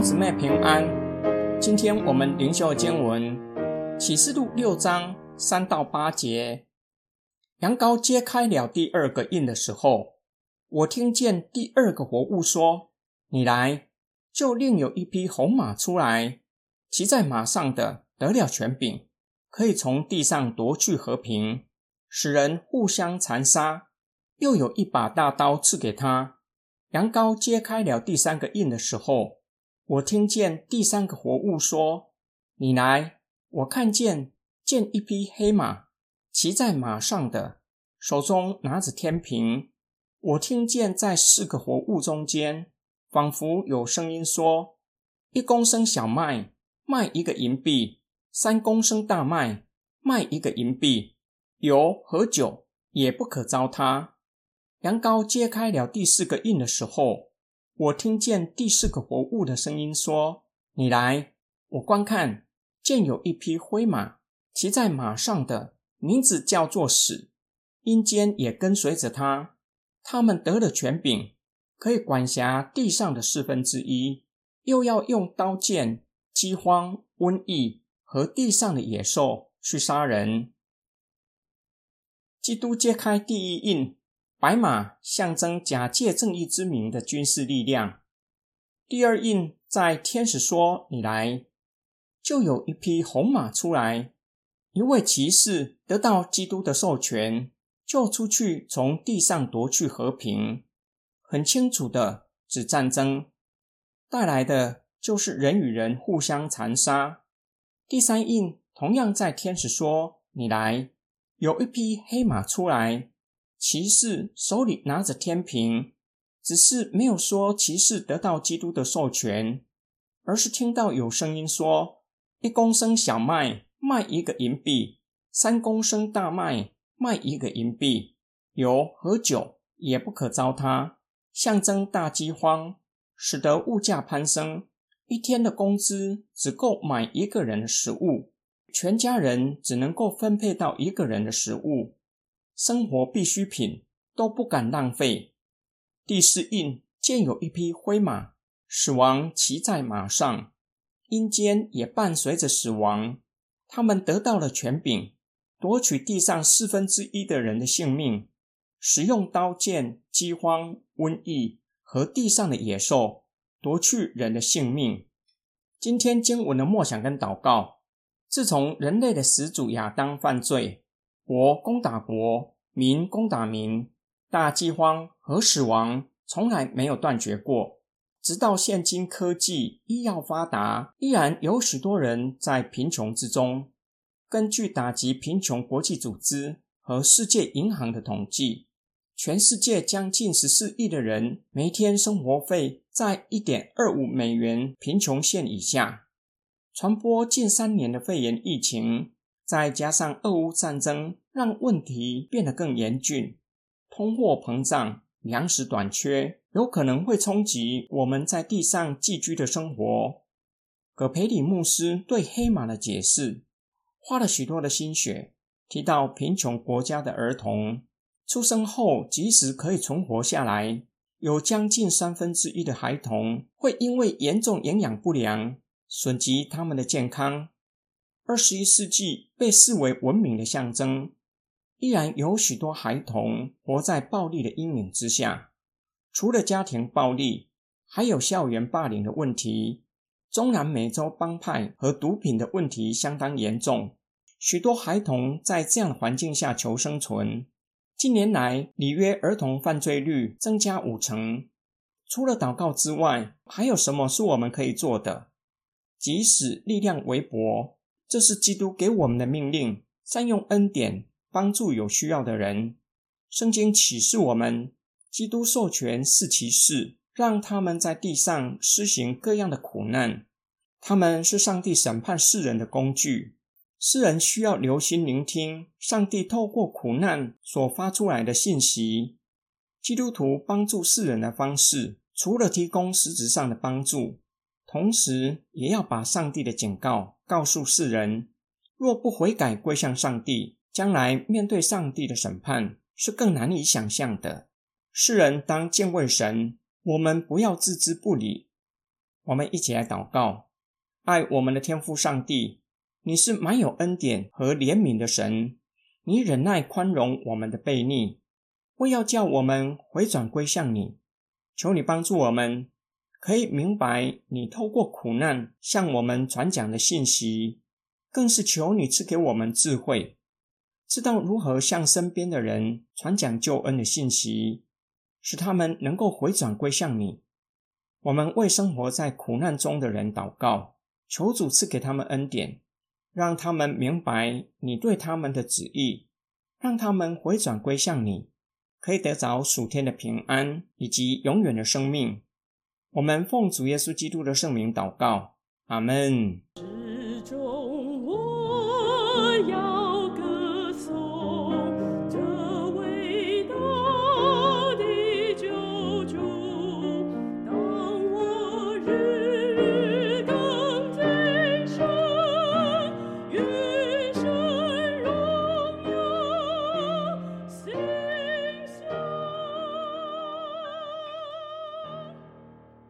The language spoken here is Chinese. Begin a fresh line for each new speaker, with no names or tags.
兄姊妹平安，今天我们灵修经文启示录六章三到八节。羊羔揭开了第二个印的时候，我听见第二个活物说：“你来。”就另有一匹红马出来，骑在马上的得了权柄，可以从地上夺去和平，使人互相残杀。又有一把大刀赐给他。羊羔揭开了第三个印的时候，我听见第三个活物说：“你来。”我看见见一匹黑马，骑在马上的，手中拿着天平。我听见在四个活物中间，仿佛有声音说：“一公升小麦卖一个银币，三公升大麦卖一个银币，油和酒也不可糟蹋。”羊羔揭开了第四个印的时候，我听见第四个活物的声音说：“你来。”我观看，见有一匹灰马，骑在马上的名字叫做死，阴间也跟随着他。他们得了权柄。可以管辖地上的四分之一，又要用刀剑、饥荒、瘟疫和地上的野兽去杀人。基督揭开第一印，白马象征假借正义之名的军事力量。第二印在天使说：“你来。”就有一匹红马出来，一位骑士得到基督的授权，就出去从地上夺去和平。很清楚的指战争带来的就是人与人互相残杀。第三印同样在天使说：“你来。”有一匹黑马出来，骑士手里拿着天平，只是没有说骑士得到基督的授权，而是听到有声音说：“一公升小麦卖一个银币，三公升大麦卖一个银币，油和酒也不可糟蹋。”象征大饥荒，使得物价攀升，一天的工资只够买一个人的食物，全家人只能够分配到一个人的食物，生活必需品都不敢浪费。第四印见有一匹灰马，死亡骑在马上，阴间也伴随着死亡，他们得到了权柄，夺取地上四分之一的人的性命。使用刀剑、饥荒、瘟疫和地上的野兽夺去人的性命。今天经文的默想跟祷告，自从人类的始祖亚当犯罪，国攻打国，民攻打民，大饥荒和死亡从来没有断绝过。直到现今科技医药发达，依然有许多人在贫穷之中。根据打击贫穷国际组织和世界银行的统计，全世界将近十四亿的人，每天生活费在一点二五美元贫穷线以下。传播近三年的肺炎疫情，再加上俄乌战争，让问题变得更严峻。通货膨胀、粮食短缺，有可能会冲击我们在地上寄居的生活。葛培理牧师对黑马的解释，花了许多的心血，提到贫穷国家的儿童。出生后，即使可以存活下来，有将近三分之一的孩童会因为严重营养不良损及他们的健康。二十一世纪被视为文明的象征，依然有许多孩童活在暴力的阴影之下。除了家庭暴力，还有校园霸凌的问题。中南美洲帮派和毒品的问题相当严重，许多孩童在这样的环境下求生存。近年来，里约儿童犯罪率增加五成。除了祷告之外，还有什么是我们可以做的？即使力量微薄，这是基督给我们的命令，善用恩典帮助有需要的人。圣经启示我们，基督授权是骑士，让他们在地上施行各样的苦难。他们是上帝审判世人的工具。世人需要留心聆听上帝透过苦难所发出来的信息。基督徒帮助世人的方式，除了提供实质上的帮助，同时也要把上帝的警告告诉世人：若不悔改归向上帝，将来面对上帝的审判是更难以想象的。世人当敬畏神，我们不要置之不理。我们一起来祷告：爱我们的天父上帝，你是满有恩典和怜悯的神，你忍耐宽容我们的悖逆，为要叫我们回转归向你。求你帮助我们，可以明白你透过苦难向我们传讲的信息，更是求你赐给我们智慧，知道如何向身边的人传讲救恩的信息，使他们能够回转归向你。我们为生活在苦难中的人祷告，求主赐给他们恩典，让他们明白你对他们的旨意，让他们回转归向你，可以得着属天的平安以及永远的生命。我们奉主耶稣基督的圣名祷告，阿门。